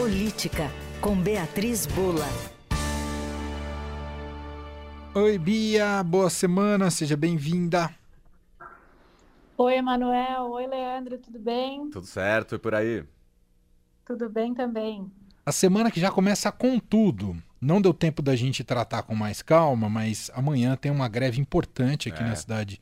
Política, com Beatriz Bula. Oi, Bia, boa semana, seja bem-vinda. Oi, Emanuel. Oi, Leandro, tudo bem? Tudo certo, e por aí? Tudo bem também. A semana que já começa com tudo. Não deu tempo da gente tratar com mais calma, mas amanhã tem uma greve importante aqui é. na cidade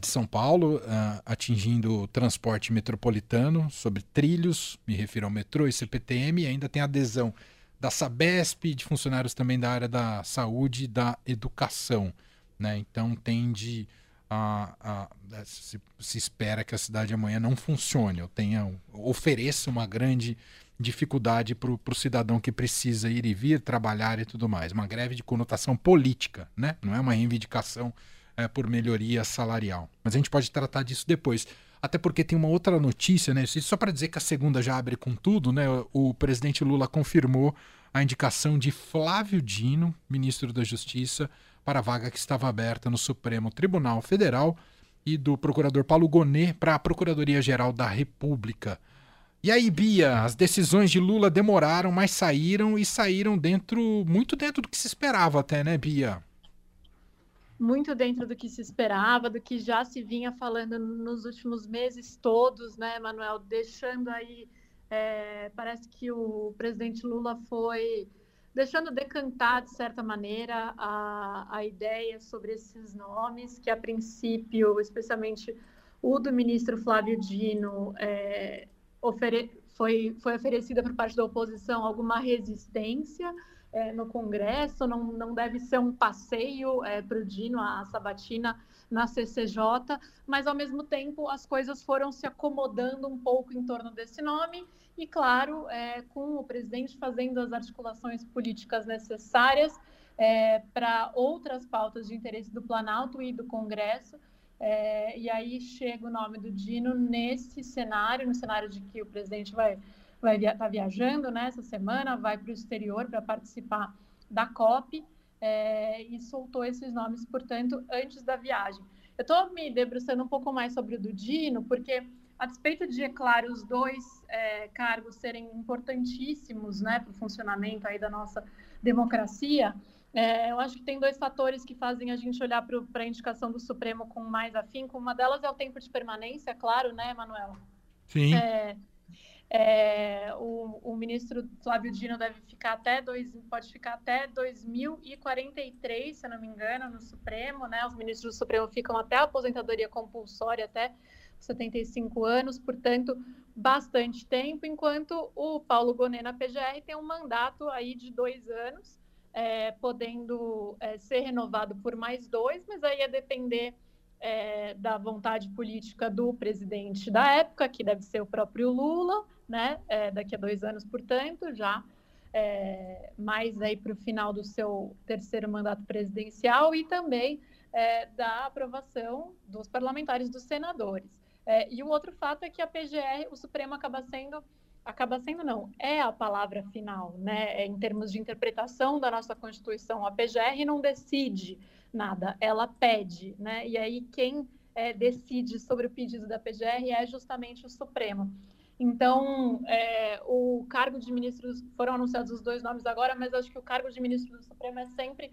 de São Paulo, uh, atingindo o transporte metropolitano sobre trilhos, me refiro ao metrô e CPTM, e ainda tem adesão da Sabesp, de funcionários também da área da saúde e da educação. Né? Então tende a, a, a se, se, espera que a cidade amanhã não funcione, ou tenha, ofereça uma grande dificuldade para o cidadão que precisa ir e vir, trabalhar e tudo mais. Uma greve de conotação política, né? não é uma reivindicação é, por melhoria salarial. Mas a gente pode tratar disso depois. Até porque tem uma outra notícia, né? Só para dizer que a segunda já abre com tudo, né? O presidente Lula confirmou a indicação de Flávio Dino, ministro da Justiça, para a vaga que estava aberta no Supremo Tribunal Federal e do procurador Paulo Gonet para a Procuradoria-Geral da República. E aí, Bia, as decisões de Lula demoraram, mas saíram e saíram dentro, muito dentro do que se esperava até, né, Bia? Muito dentro do que se esperava, do que já se vinha falando nos últimos meses todos, né, Manuel? Deixando aí, é, parece que o presidente Lula foi deixando decantar, de certa maneira, a, a ideia sobre esses nomes, que a princípio, especialmente o do ministro Flávio Dino, é, ofere foi, foi oferecida por parte da oposição alguma resistência é, no Congresso, não, não deve ser um passeio é, para o Dino, a Sabatina, na CCJ, mas ao mesmo tempo as coisas foram se acomodando um pouco em torno desse nome e, claro, é, com o presidente fazendo as articulações políticas necessárias é, para outras pautas de interesse do Planalto e do Congresso, é, e aí chega o nome do Dino nesse cenário, no cenário de que o presidente vai vai estar tá viajando né, essa semana, vai para o exterior para participar da COP é, e soltou esses nomes, portanto, antes da viagem. Eu estou me debruçando um pouco mais sobre o do Dino, porque a despeito de, é claro, os dois é, cargos serem importantíssimos né, para o funcionamento aí da nossa democracia, é, eu acho que tem dois fatores que fazem a gente olhar para a indicação do Supremo com mais afinco. Uma delas é o tempo de permanência, claro, né, Manuel? Sim. É, é, o, o, ministro Flávio Dino deve ficar até dois, pode ficar até 2043, se não me engano, no Supremo, né? Os ministros do Supremo ficam até a aposentadoria compulsória até 75 anos, portanto, bastante tempo, enquanto o Paulo Gonet na PGR tem um mandato aí de dois anos é, podendo é, ser renovado por mais dois, mas aí ia depender é, da vontade política do presidente da época, que deve ser o próprio Lula, né? É, daqui a dois anos, portanto, já é, mais aí para o final do seu terceiro mandato presidencial e também é, da aprovação dos parlamentares, dos senadores. e o outro fato é que a PGR, o Supremo acaba sendo acaba sendo não, é a palavra final, né? É, em termos de interpretação da nossa Constituição, a PGR não decide nada, ela pede, né? E aí quem é, decide sobre o pedido da PGR é justamente o Supremo. Então, é, o cargo de ministros foram anunciados os dois nomes agora, mas acho que o cargo de ministro do Supremo é sempre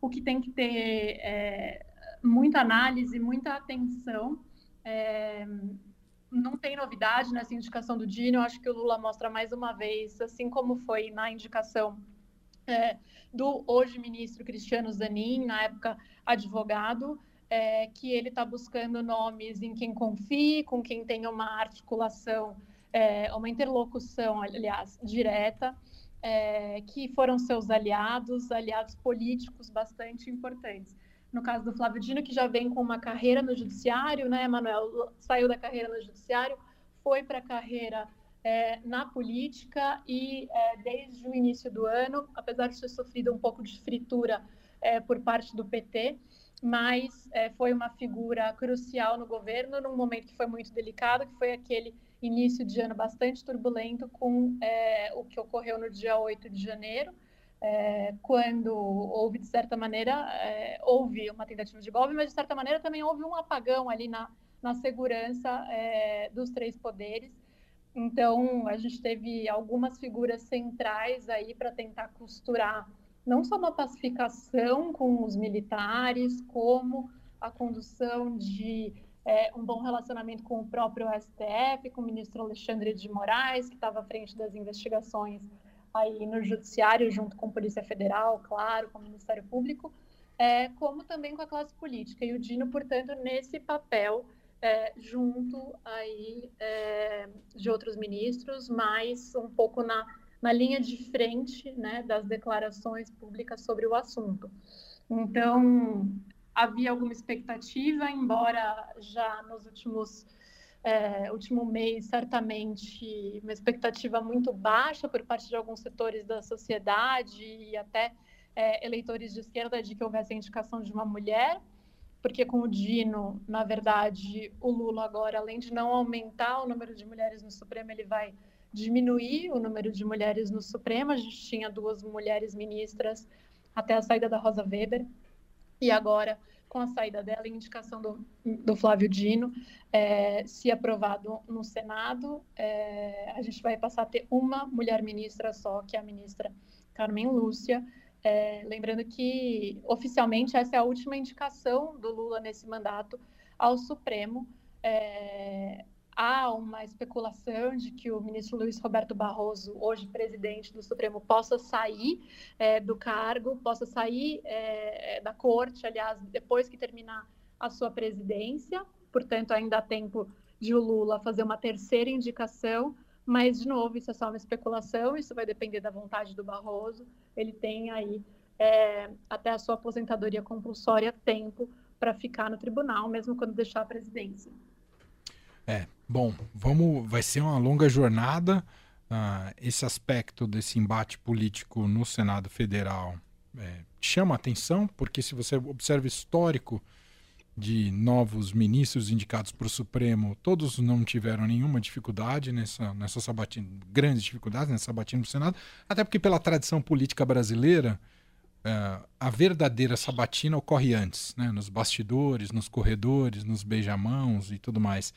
o que tem que ter é, muita análise, muita atenção. Não tem novidade nessa indicação do Dino. Eu acho que o Lula mostra mais uma vez, assim como foi na indicação é, do hoje ministro Cristiano Zanin, na época advogado, é, que ele está buscando nomes em quem confie, com quem tenha uma articulação, é, uma interlocução, aliás, direta, é, que foram seus aliados, aliados políticos bastante importantes no caso do Flávio Dino, que já vem com uma carreira no judiciário, né, Manuel? Saiu da carreira no judiciário, foi para a carreira é, na política e é, desde o início do ano, apesar de ter sofrido um pouco de fritura é, por parte do PT, mas é, foi uma figura crucial no governo num momento que foi muito delicado, que foi aquele início de ano bastante turbulento com é, o que ocorreu no dia 8 de janeiro, é, quando houve, de certa maneira, é, houve uma tentativa de golpe, mas, de certa maneira, também houve um apagão ali na, na segurança é, dos três poderes. Então, a gente teve algumas figuras centrais aí para tentar costurar não só uma pacificação com os militares, como a condução de é, um bom relacionamento com o próprio STF, com o ministro Alexandre de Moraes, que estava à frente das investigações aí no Judiciário, junto com a Polícia Federal, claro, com o Ministério Público, é, como também com a classe política. E o Dino, portanto, nesse papel, é, junto aí é, de outros ministros, mas um pouco na, na linha de frente né, das declarações públicas sobre o assunto. Então, havia alguma expectativa, embora já nos últimos é, último mês, certamente, uma expectativa muito baixa por parte de alguns setores da sociedade e até é, eleitores de esquerda de que houvesse a indicação de uma mulher, porque com o Dino, na verdade, o Lula agora, além de não aumentar o número de mulheres no Supremo, ele vai diminuir o número de mulheres no Supremo. A gente tinha duas mulheres ministras até a saída da Rosa Weber, e agora, com a saída dela e indicação do, do Flávio Dino, é, se aprovado no Senado, é, a gente vai passar a ter uma mulher ministra só, que é a ministra Carmen Lúcia. É, lembrando que, oficialmente, essa é a última indicação do Lula nesse mandato ao Supremo. É, há uma especulação de que o ministro Luiz Roberto Barroso, hoje presidente do Supremo, possa sair é, do cargo, possa sair é, da corte, aliás, depois que terminar a sua presidência. Portanto, ainda há tempo de o Lula fazer uma terceira indicação, mas, de novo, isso é só uma especulação, isso vai depender da vontade do Barroso. Ele tem aí é, até a sua aposentadoria compulsória tempo para ficar no tribunal, mesmo quando deixar a presidência. É, bom, vamos, vai ser uma longa jornada. Uh, esse aspecto desse embate político no Senado Federal é, chama atenção, porque se você observa o histórico de novos ministros indicados para o Supremo, todos não tiveram nenhuma dificuldade nessa, nessa sabatina, grandes dificuldades nessa sabatina do Senado, até porque pela tradição política brasileira, uh, a verdadeira sabatina ocorre antes, né, nos bastidores, nos corredores, nos beijamãos e tudo mais.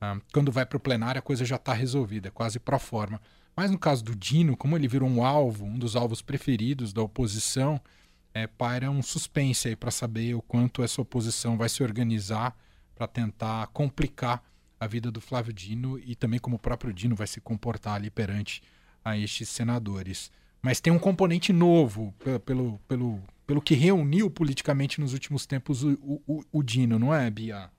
Uh, quando vai para o plenário, a coisa já está resolvida, quase pro forma. Mas no caso do Dino, como ele virou um alvo, um dos alvos preferidos da oposição, é, paira um suspense aí para saber o quanto essa oposição vai se organizar para tentar complicar a vida do Flávio Dino e também como o próprio Dino vai se comportar ali perante a estes senadores. Mas tem um componente novo pelo, pelo, pelo, pelo que reuniu politicamente nos últimos tempos o, o, o Dino, não é, Bia?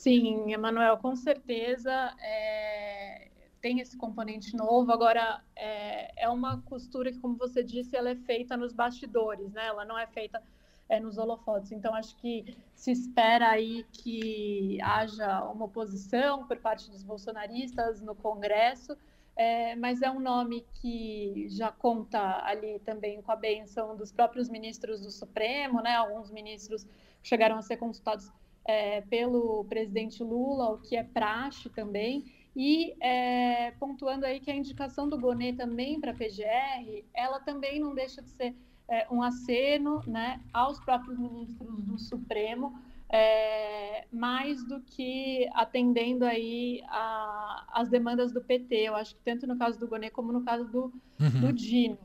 Sim, Emanuel, com certeza é, tem esse componente novo. Agora, é, é, uma costura que, como você disse, ela é feita nos bastidores, né? Ela não é feita é, nos holofotes. Então, acho que se espera aí que haja uma oposição por parte dos bolsonaristas no Congresso, é, mas é um nome que já conta ali também com a benção dos próprios ministros do Supremo, né? Alguns ministros chegaram a ser consultados é, pelo presidente Lula, o que é praxe também, e é, pontuando aí que a indicação do Bonet também para a PGR, ela também não deixa de ser é, um aceno né, aos próprios ministros do Supremo, é, mais do que atendendo aí as demandas do PT. Eu acho que tanto no caso do Bonet como no caso do, uhum. do Dino.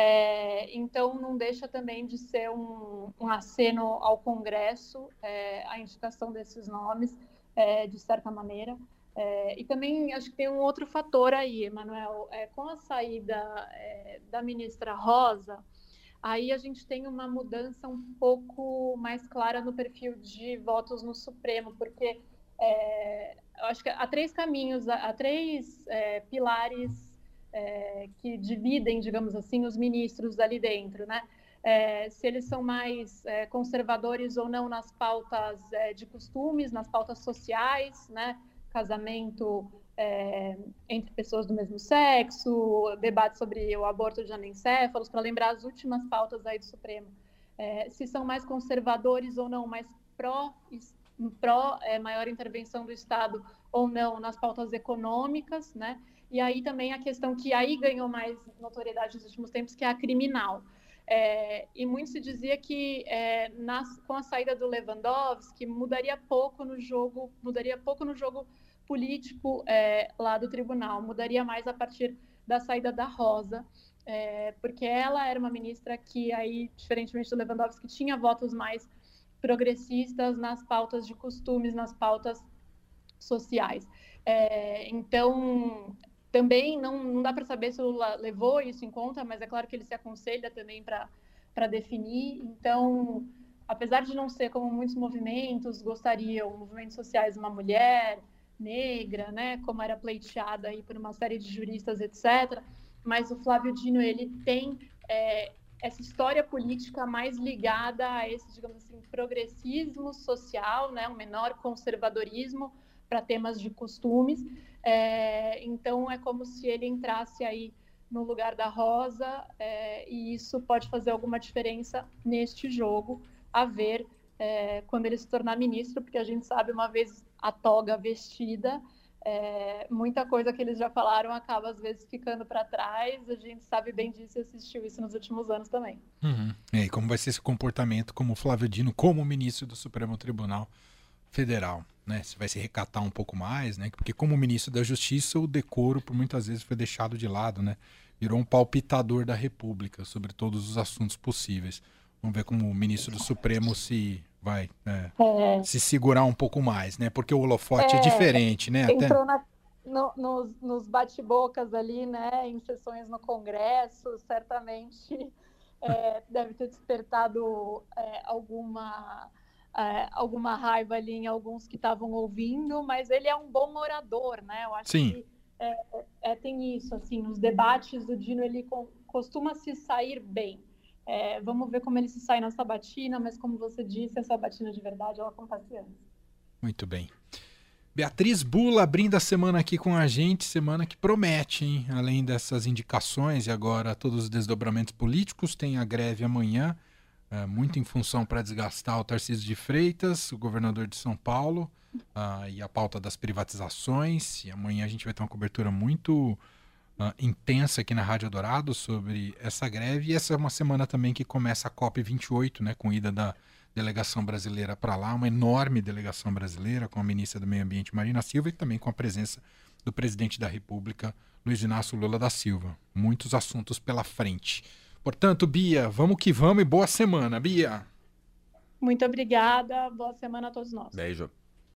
É, então, não deixa também de ser um, um aceno ao Congresso é, a indicação desses nomes, é, de certa maneira. É, e também acho que tem um outro fator aí, Emanuel, é, com a saída é, da ministra Rosa, aí a gente tem uma mudança um pouco mais clara no perfil de votos no Supremo, porque eu acho que há três caminhos, há, três pilares é, que dividem, digamos assim, os ministros ali dentro, né? É, se eles são mais é, conservadores ou não nas pautas é, de costumes, nas pautas sociais, né? Casamento é, entre pessoas do mesmo sexo, debate sobre o aborto de anencéfalos, para lembrar as últimas pautas aí do Supremo. É, se são mais conservadores ou não, mais pró, pró maior intervenção do Estado ou não nas pautas econômicas, né? E aí também a questão que aí ganhou mais notoriedade nos últimos tempos, que é a criminal. É, e muito se dizia que é, nas, com a saída do Lewandowski mudaria pouco no jogo, mudaria pouco no jogo político é, lá do tribunal, mudaria mais a partir da saída da Rosa, é, porque ela era uma ministra que aí, diferentemente do Lewandowski, tinha votos mais progressistas nas pautas de costumes, nas pautas sociais. É, então, também não, não dá para saber se o Lula levou isso em conta, mas é claro que ele se aconselha também para definir. Então, apesar de não ser como muitos movimentos gostariam, movimentos sociais, uma mulher negra, né, como era pleiteada aí por uma série de juristas, etc. Mas o Flávio Dino ele tem é, essa história política mais ligada a esse, digamos assim, progressismo social, né, um menor conservadorismo para temas de costumes. É, então é como se ele entrasse aí no lugar da Rosa é, e isso pode fazer alguma diferença neste jogo a ver é, quando ele se tornar ministro, porque a gente sabe, uma vez a toga vestida, é, muita coisa que eles já falaram acaba às vezes ficando para trás. A gente sabe bem disso e assistiu isso nos últimos anos também. Uhum. E como vai ser esse comportamento como Flávio Dino, como ministro do Supremo Tribunal Federal? Né? Se vai se recatar um pouco mais, né? Porque como ministro da Justiça, o decoro por muitas vezes foi deixado de lado, né? Virou um palpitador da República sobre todos os assuntos possíveis. Vamos ver como o ministro do Supremo se vai é, é. se segurar um pouco mais, né? Porque o holofote é, é diferente, né? Entrou Até... na, no, nos, nos bate-bocas ali, né? Em sessões no Congresso, certamente é, deve ter despertado é, alguma raiva ali em alguns que estavam ouvindo, mas ele é um bom orador, né? Eu acho Sim. que é, tem isso, assim, nos debates do Dino ele costuma se sair bem. É, vamos ver como ele se sai na sabatina, mas como você disse, a sabatina de verdade ela acontece antes. Muito bem. Beatriz Bula abrindo a semana aqui com a gente, semana que promete, hein? Além dessas indicações e agora todos os desdobramentos políticos, tem a greve amanhã, é, muito em função para desgastar o Tarcísio de Freitas, o governador de São Paulo, uh, e a pauta das privatizações. E amanhã a gente vai ter uma cobertura muito uh, intensa aqui na Rádio Dourado sobre essa greve. E essa é uma semana também que começa a COP28, né, com ida da delegação brasileira para lá, uma enorme delegação brasileira com a ministra do Meio Ambiente Marina Silva e também com a presença do presidente da República, Luiz Inácio Lula da Silva. Muitos assuntos pela frente. Portanto, Bia, vamos que vamos e boa semana, Bia. Muito obrigada, boa semana a todos nós. Beijo.